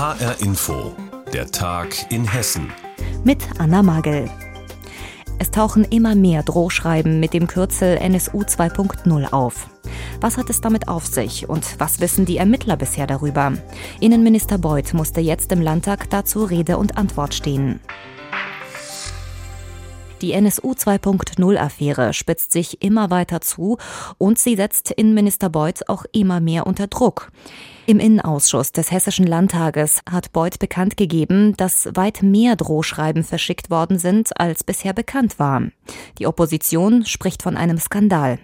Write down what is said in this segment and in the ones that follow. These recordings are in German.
HR Info, der Tag in Hessen. Mit Anna Magel. Es tauchen immer mehr Drohschreiben mit dem Kürzel NSU 2.0 auf. Was hat es damit auf sich und was wissen die Ermittler bisher darüber? Innenminister Beuth musste jetzt im Landtag dazu Rede und Antwort stehen. Die NSU 2.0-Affäre spitzt sich immer weiter zu und sie setzt Innenminister Beuth auch immer mehr unter Druck. Im Innenausschuss des Hessischen Landtages hat Beuth bekannt gegeben, dass weit mehr Drohschreiben verschickt worden sind, als bisher bekannt war. Die Opposition spricht von einem Skandal.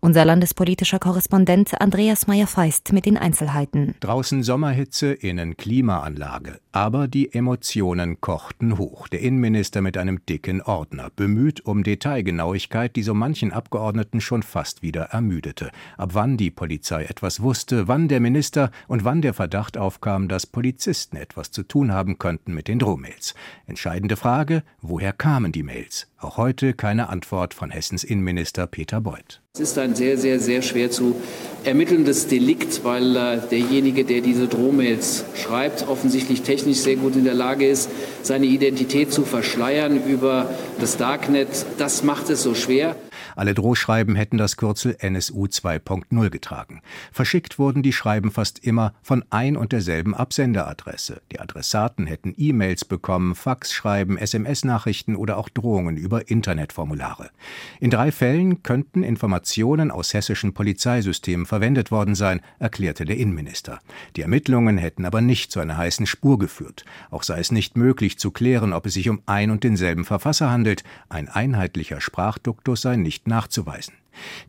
Unser landespolitischer Korrespondent Andreas Meyer-Feist mit den Einzelheiten. Draußen Sommerhitze, innen Klimaanlage. Aber die Emotionen kochten hoch. Der Innenminister mit einem dicken Ordner, bemüht um Detailgenauigkeit, die so manchen Abgeordneten schon fast wieder ermüdete. Ab wann die Polizei etwas wusste, wann der Minister und wann der Verdacht aufkam, dass Polizisten etwas zu tun haben könnten mit den Drohmails. Entscheidende Frage, woher kamen die Mails? Auch heute keine Antwort von Hessens Innenminister Peter Beuth. Es ist ein sehr, sehr, sehr schwer zu ermittelndes Delikt, weil äh, derjenige, der diese Drohmails schreibt, offensichtlich technisch sehr gut in der Lage ist, seine Identität zu verschleiern über das Darknet. Das macht es so schwer. Alle Drohschreiben hätten das Kürzel NSU 2.0 getragen. Verschickt wurden die Schreiben fast immer von ein und derselben Absenderadresse. Die Adressaten hätten E-Mails bekommen, Faxschreiben, SMS-Nachrichten oder auch Drohungen über Internetformulare. In drei Fällen könnten Informationen aus hessischen Polizeisystemen verwendet worden sein, erklärte der Innenminister. Die Ermittlungen hätten aber nicht zu einer heißen Spur geführt. Auch sei es nicht möglich zu klären, ob es sich um ein und denselben Verfasser handelt. Ein einheitlicher Sprachduktus sei nicht nachzuweisen.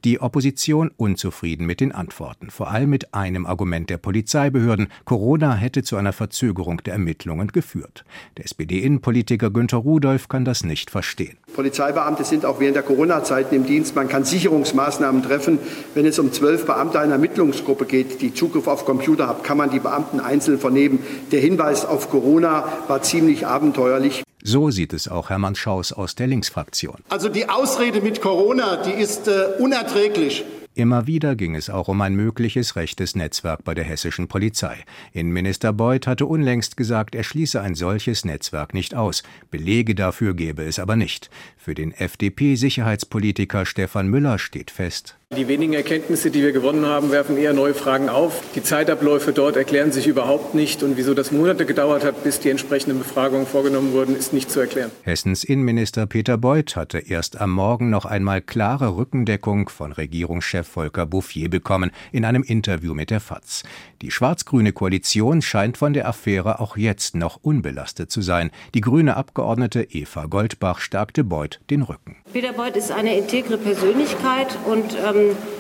Die Opposition unzufrieden mit den Antworten, vor allem mit einem Argument der Polizeibehörden, Corona hätte zu einer Verzögerung der Ermittlungen geführt. Der SPD-Innenpolitiker Günter Rudolph kann das nicht verstehen. Polizeibeamte sind auch während der Corona-Zeiten im Dienst. Man kann Sicherungsmaßnahmen treffen. Wenn es um zwölf Beamte einer Ermittlungsgruppe geht, die Zugriff auf Computer haben, kann man die Beamten einzeln vernehmen. Der Hinweis auf Corona war ziemlich abenteuerlich. So sieht es auch Hermann Schaus aus der Linksfraktion. Also die Ausrede mit Corona, die ist äh, unerträglich. Immer wieder ging es auch um ein mögliches rechtes Netzwerk bei der hessischen Polizei. Innenminister Beuth hatte unlängst gesagt, er schließe ein solches Netzwerk nicht aus. Belege dafür gäbe es aber nicht. Für den FDP-Sicherheitspolitiker Stefan Müller steht fest, die wenigen Erkenntnisse, die wir gewonnen haben, werfen eher neue Fragen auf. Die Zeitabläufe dort erklären sich überhaupt nicht. Und wieso das Monate gedauert hat, bis die entsprechenden Befragungen vorgenommen wurden, ist nicht zu erklären. Hessens Innenminister Peter Beuth hatte erst am Morgen noch einmal klare Rückendeckung von Regierungschef Volker Bouffier bekommen in einem Interview mit der FAZ. Die schwarz-grüne Koalition scheint von der Affäre auch jetzt noch unbelastet zu sein. Die grüne Abgeordnete Eva Goldbach stärkte Beuth den Rücken. Peter Beuth ist eine integre Persönlichkeit und ähm ähm,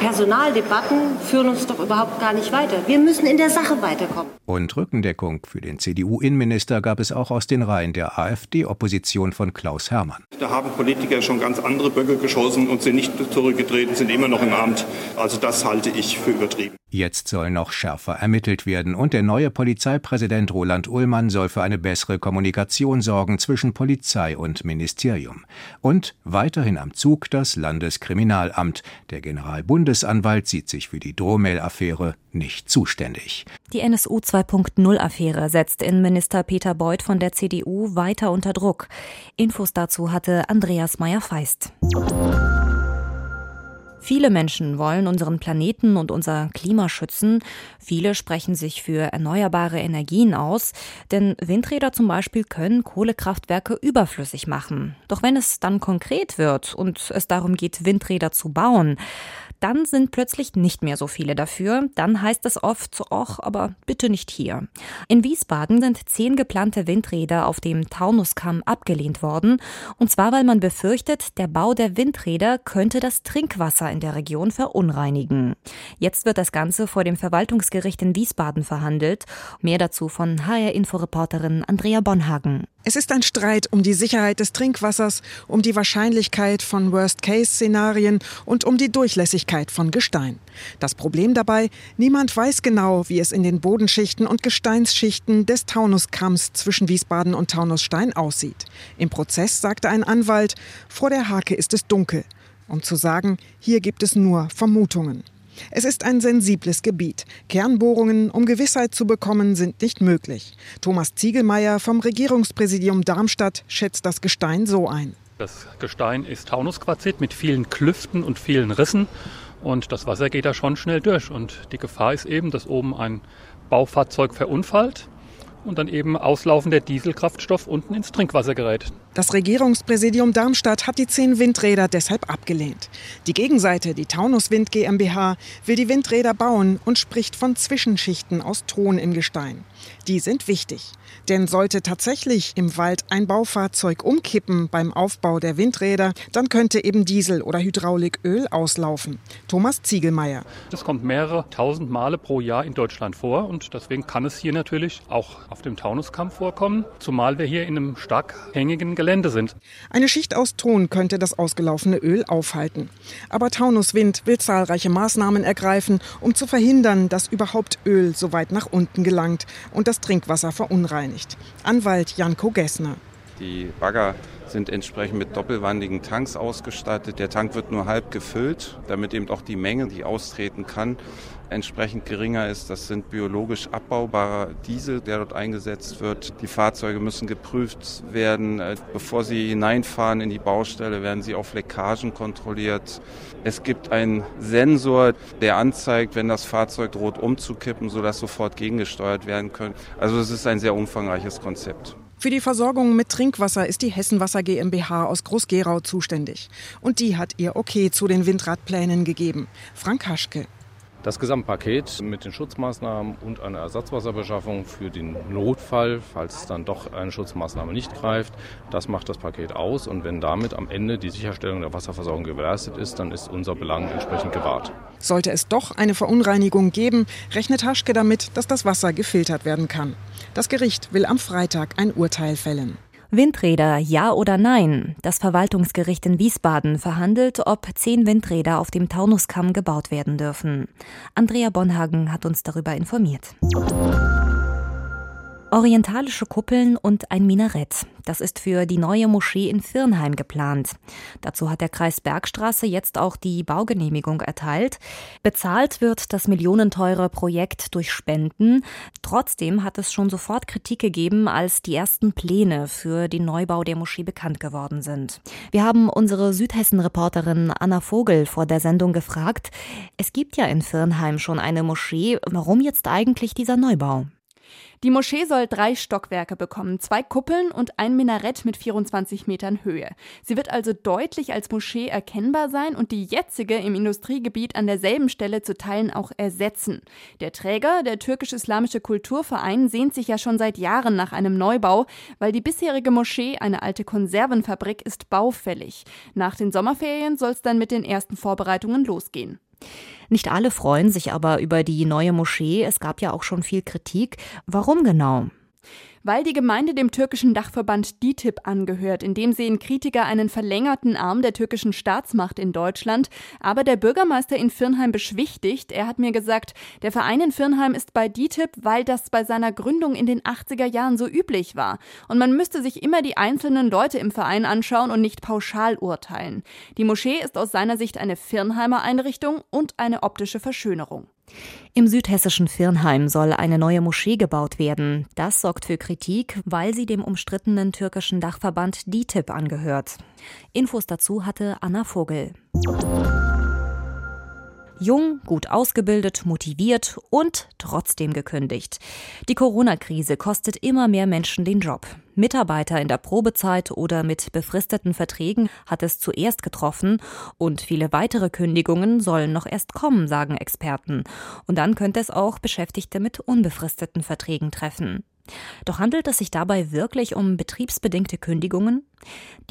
Personaldebatten führen uns doch überhaupt gar nicht weiter. Wir müssen in der Sache weiterkommen. Und Rückendeckung für den CDU-Innenminister gab es auch aus den Reihen der AfD-Opposition von Klaus Hermann. Da haben Politiker schon ganz andere Böcke geschossen und sind nicht zurückgetreten, sind immer noch im Amt. Also das halte ich für übertrieben. Jetzt soll noch schärfer ermittelt werden und der neue Polizeipräsident Roland Ullmann soll für eine bessere Kommunikation sorgen zwischen Polizei und Ministerium. Und weiterhin am Zug das Landeskriminalamt. Der Generalbundesanwalt sieht sich für die Drohmail-Affäre nicht zuständig. Die NSU 2.0-Affäre setzt Innenminister Peter Beuth von der CDU weiter unter Druck. Infos dazu hatte Andreas Meyer-Feist. Viele Menschen wollen unseren Planeten und unser Klima schützen. Viele sprechen sich für erneuerbare Energien aus, denn Windräder zum Beispiel können Kohlekraftwerke überflüssig machen. Doch wenn es dann konkret wird und es darum geht, Windräder zu bauen, dann sind plötzlich nicht mehr so viele dafür. Dann heißt es oft, ach, aber bitte nicht hier. In Wiesbaden sind zehn geplante Windräder auf dem Taunuskamm abgelehnt worden. Und zwar, weil man befürchtet, der Bau der Windräder könnte das Trinkwasser in der Region verunreinigen. Jetzt wird das Ganze vor dem Verwaltungsgericht in Wiesbaden verhandelt. Mehr dazu von HR-Inforeporterin Andrea Bonhagen. Es ist ein Streit um die Sicherheit des Trinkwassers, um die Wahrscheinlichkeit von Worst-Case-Szenarien und um die Durchlässigkeit von Gestein. Das Problem dabei, niemand weiß genau, wie es in den Bodenschichten und Gesteinsschichten des Taunuskamms zwischen Wiesbaden und Taunusstein aussieht. Im Prozess sagte ein Anwalt, vor der Hake ist es dunkel, um zu sagen, hier gibt es nur Vermutungen. Es ist ein sensibles Gebiet. Kernbohrungen, um Gewissheit zu bekommen, sind nicht möglich. Thomas Ziegelmeier vom Regierungspräsidium Darmstadt schätzt das Gestein so ein. Das Gestein ist Taunusquarzit mit vielen Klüften und vielen Rissen. Und das Wasser geht da schon schnell durch. Und die Gefahr ist eben, dass oben ein Baufahrzeug verunfallt und dann eben auslaufender Dieselkraftstoff unten ins Trinkwasser gerät. Das Regierungspräsidium Darmstadt hat die zehn Windräder deshalb abgelehnt. Die Gegenseite, die Taunus Wind GmbH, will die Windräder bauen und spricht von Zwischenschichten aus Ton im Gestein. Die sind wichtig. Denn sollte tatsächlich im Wald ein Baufahrzeug umkippen beim Aufbau der Windräder, dann könnte eben Diesel oder Hydrauliköl auslaufen. Thomas Ziegelmeier. Das kommt mehrere tausend Male pro Jahr in Deutschland vor und deswegen kann es hier natürlich auch auf dem Taunuskamm vorkommen, zumal wir hier in einem stark hängigen Gelände sind. Eine Schicht aus Ton könnte das ausgelaufene Öl aufhalten. Aber Taunuswind will zahlreiche Maßnahmen ergreifen, um zu verhindern, dass überhaupt Öl so weit nach unten gelangt und das Trinkwasser verunreinigt. Anwalt Janko Gessner. Die Bagger sind entsprechend mit doppelwandigen Tanks ausgestattet. Der Tank wird nur halb gefüllt, damit eben auch die Menge, die austreten kann, entsprechend geringer ist. Das sind biologisch abbaubarer Diesel, der dort eingesetzt wird. Die Fahrzeuge müssen geprüft werden. Äh, bevor sie hineinfahren in die Baustelle, werden sie auf Leckagen kontrolliert. Es gibt einen Sensor, der anzeigt, wenn das Fahrzeug droht umzukippen, sodass sofort gegengesteuert werden können. Also es ist ein sehr umfangreiches Konzept. Für die Versorgung mit Trinkwasser ist die Hessenwasser GmbH aus Groß-Gerau zuständig. Und die hat ihr Okay zu den Windradplänen gegeben. Frank Haschke. Das Gesamtpaket mit den Schutzmaßnahmen und einer Ersatzwasserbeschaffung für den Notfall, falls dann doch eine Schutzmaßnahme nicht greift, das macht das Paket aus. Und wenn damit am Ende die Sicherstellung der Wasserversorgung gewährleistet ist, dann ist unser Belang entsprechend gewahrt. Sollte es doch eine Verunreinigung geben, rechnet Haschke damit, dass das Wasser gefiltert werden kann. Das Gericht will am Freitag ein Urteil fällen. Windräder, ja oder nein? Das Verwaltungsgericht in Wiesbaden verhandelt, ob zehn Windräder auf dem Taunuskamm gebaut werden dürfen. Andrea Bonhagen hat uns darüber informiert. Orientalische Kuppeln und ein Minarett. Das ist für die neue Moschee in Firnheim geplant. Dazu hat der Kreis Bergstraße jetzt auch die Baugenehmigung erteilt. Bezahlt wird das millionenteure Projekt durch Spenden. Trotzdem hat es schon sofort Kritik gegeben, als die ersten Pläne für den Neubau der Moschee bekannt geworden sind. Wir haben unsere Südhessen-Reporterin Anna Vogel vor der Sendung gefragt. Es gibt ja in Firnheim schon eine Moschee. Warum jetzt eigentlich dieser Neubau? Die Moschee soll drei Stockwerke bekommen, zwei Kuppeln und ein Minarett mit 24 Metern Höhe. Sie wird also deutlich als Moschee erkennbar sein und die jetzige im Industriegebiet an derselben Stelle zu Teilen auch ersetzen. Der Träger, der türkisch-islamische Kulturverein, sehnt sich ja schon seit Jahren nach einem Neubau, weil die bisherige Moschee, eine alte Konservenfabrik, ist baufällig. Nach den Sommerferien soll es dann mit den ersten Vorbereitungen losgehen. Nicht alle freuen sich aber über die neue Moschee. Es gab ja auch schon viel Kritik. Warum genau? Weil die Gemeinde dem türkischen Dachverband DITIB angehört. In dem sehen Kritiker einen verlängerten Arm der türkischen Staatsmacht in Deutschland. Aber der Bürgermeister in Firnheim beschwichtigt. Er hat mir gesagt, der Verein in Firnheim ist bei DITIB, weil das bei seiner Gründung in den 80er Jahren so üblich war. Und man müsste sich immer die einzelnen Leute im Verein anschauen und nicht pauschal urteilen. Die Moschee ist aus seiner Sicht eine Firnheimer Einrichtung und eine optische Verschönerung. Im südhessischen Firnheim soll eine neue Moschee gebaut werden. Das sorgt für Kritik, weil sie dem umstrittenen türkischen Dachverband DITIB angehört. Infos dazu hatte Anna Vogel. Jung, gut ausgebildet, motiviert und trotzdem gekündigt. Die Corona-Krise kostet immer mehr Menschen den Job. Mitarbeiter in der Probezeit oder mit befristeten Verträgen hat es zuerst getroffen und viele weitere Kündigungen sollen noch erst kommen, sagen Experten. Und dann könnte es auch Beschäftigte mit unbefristeten Verträgen treffen. Doch handelt es sich dabei wirklich um betriebsbedingte Kündigungen?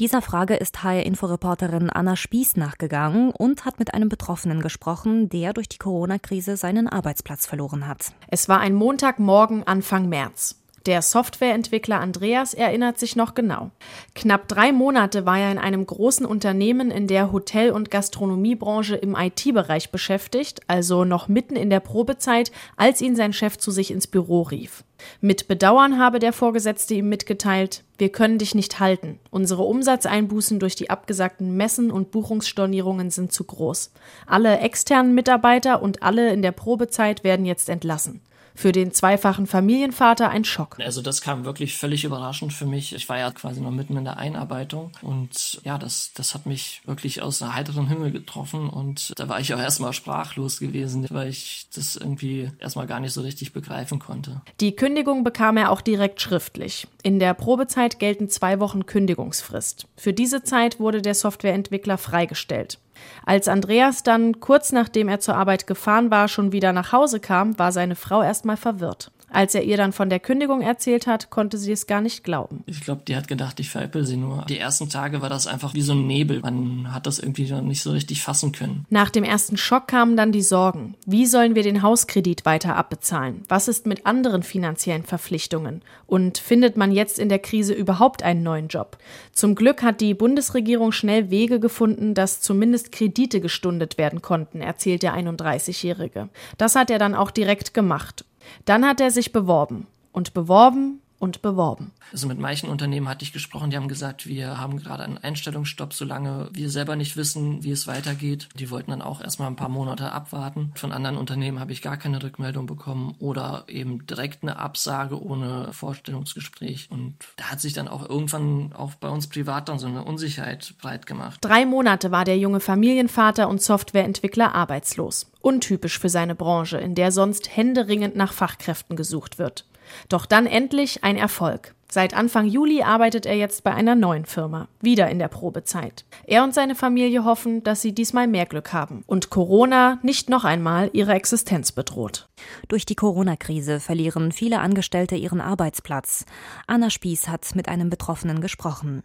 Dieser Frage ist HR-Inforeporterin Anna Spieß nachgegangen und hat mit einem Betroffenen gesprochen, der durch die Corona-Krise seinen Arbeitsplatz verloren hat. Es war ein Montagmorgen Anfang März. Der Softwareentwickler Andreas erinnert sich noch genau. Knapp drei Monate war er in einem großen Unternehmen in der Hotel- und Gastronomiebranche im IT-Bereich beschäftigt, also noch mitten in der Probezeit, als ihn sein Chef zu sich ins Büro rief. Mit Bedauern habe der Vorgesetzte ihm mitgeteilt, wir können dich nicht halten. Unsere Umsatzeinbußen durch die abgesagten Messen und Buchungsstornierungen sind zu groß. Alle externen Mitarbeiter und alle in der Probezeit werden jetzt entlassen für den zweifachen Familienvater ein Schock. Also das kam wirklich völlig überraschend für mich. Ich war ja quasi noch mitten in der Einarbeitung und ja, das, das hat mich wirklich aus einem heiteren Himmel getroffen und da war ich auch erstmal sprachlos gewesen, weil ich das irgendwie erstmal gar nicht so richtig begreifen konnte. Die Kündigung bekam er auch direkt schriftlich. In der Probezeit gelten zwei Wochen Kündigungsfrist. Für diese Zeit wurde der Softwareentwickler freigestellt. Als Andreas dann kurz nachdem er zur Arbeit gefahren war, schon wieder nach Hause kam, war seine Frau erstmal verwirrt. Als er ihr dann von der Kündigung erzählt hat, konnte sie es gar nicht glauben. Ich glaube, die hat gedacht, ich veräppel sie nur. Die ersten Tage war das einfach wie so ein Nebel. Man hat das irgendwie noch nicht so richtig fassen können. Nach dem ersten Schock kamen dann die Sorgen. Wie sollen wir den Hauskredit weiter abbezahlen? Was ist mit anderen finanziellen Verpflichtungen? Und findet man jetzt in der Krise überhaupt einen neuen Job? Zum Glück hat die Bundesregierung schnell Wege gefunden, dass zumindest Kredite gestundet werden konnten, erzählt der 31-Jährige. Das hat er dann auch direkt gemacht. Dann hat er sich beworben. Und beworben und beworben. Also mit manchen Unternehmen hatte ich gesprochen, die haben gesagt, wir haben gerade einen Einstellungsstopp, solange wir selber nicht wissen, wie es weitergeht. Die wollten dann auch erstmal ein paar Monate abwarten. Von anderen Unternehmen habe ich gar keine Rückmeldung bekommen oder eben direkt eine Absage ohne Vorstellungsgespräch. Und da hat sich dann auch irgendwann auch bei uns privat dann so eine Unsicherheit breit gemacht. Drei Monate war der junge Familienvater und Softwareentwickler arbeitslos. Untypisch für seine Branche, in der sonst händeringend nach Fachkräften gesucht wird. Doch dann endlich ein Erfolg. Seit Anfang Juli arbeitet er jetzt bei einer neuen Firma, wieder in der Probezeit. Er und seine Familie hoffen, dass sie diesmal mehr Glück haben und Corona nicht noch einmal ihre Existenz bedroht. Durch die Corona-Krise verlieren viele Angestellte ihren Arbeitsplatz. Anna Spieß hat mit einem Betroffenen gesprochen.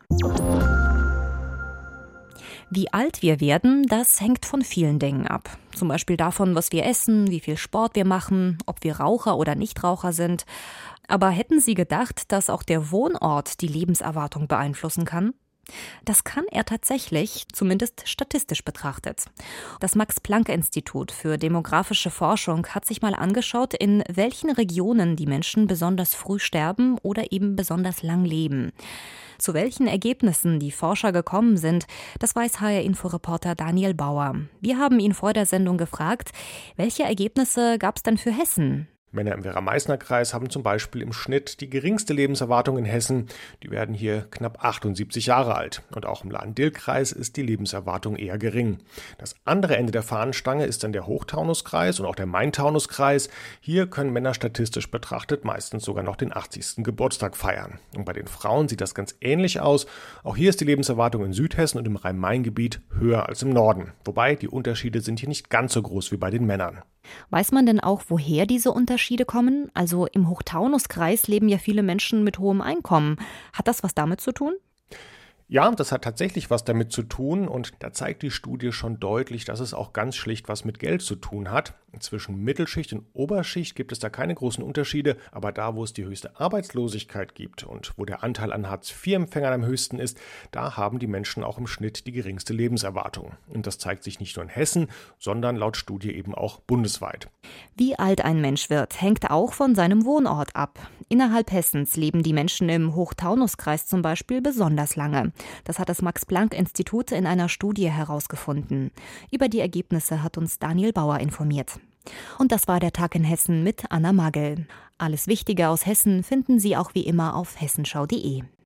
Wie alt wir werden, das hängt von vielen Dingen ab. Zum Beispiel davon, was wir essen, wie viel Sport wir machen, ob wir Raucher oder Nichtraucher sind. Aber hätten Sie gedacht, dass auch der Wohnort die Lebenserwartung beeinflussen kann? Das kann er tatsächlich, zumindest statistisch betrachtet. Das Max-Planck-Institut für demografische Forschung hat sich mal angeschaut, in welchen Regionen die Menschen besonders früh sterben oder eben besonders lang leben. Zu welchen Ergebnissen die Forscher gekommen sind, das weiß HR-Info-Reporter Daniel Bauer. Wir haben ihn vor der Sendung gefragt, welche Ergebnisse gab es denn für Hessen? Männer im Werra-Meißner-Kreis haben zum Beispiel im Schnitt die geringste Lebenserwartung in Hessen. Die werden hier knapp 78 Jahre alt. Und auch im Lahn-Dill-Kreis ist die Lebenserwartung eher gering. Das andere Ende der Fahnenstange ist dann der Hochtaunuskreis und auch der Main-Taunus-Kreis. Hier können Männer statistisch betrachtet meistens sogar noch den 80. Geburtstag feiern. Und bei den Frauen sieht das ganz ähnlich aus. Auch hier ist die Lebenserwartung in Südhessen und im Rhein-Main-Gebiet höher als im Norden. Wobei die Unterschiede sind hier nicht ganz so groß wie bei den Männern. Weiß man denn auch, woher diese Unterschiede kommen? Also im Hochtaunuskreis leben ja viele Menschen mit hohem Einkommen. Hat das was damit zu tun? Ja, das hat tatsächlich was damit zu tun und da zeigt die Studie schon deutlich, dass es auch ganz schlicht was mit Geld zu tun hat. Zwischen Mittelschicht und Oberschicht gibt es da keine großen Unterschiede, aber da, wo es die höchste Arbeitslosigkeit gibt und wo der Anteil an Hartz-IV-Empfängern am höchsten ist, da haben die Menschen auch im Schnitt die geringste Lebenserwartung. Und das zeigt sich nicht nur in Hessen, sondern laut Studie eben auch bundesweit. Wie alt ein Mensch wird, hängt auch von seinem Wohnort ab. Innerhalb Hessens leben die Menschen im Hochtaunuskreis zum Beispiel besonders lange. Das hat das Max-Planck-Institut in einer Studie herausgefunden. Über die Ergebnisse hat uns Daniel Bauer informiert. Und das war der Tag in Hessen mit Anna Magel. Alles Wichtige aus Hessen finden Sie auch wie immer auf hessenschau.de.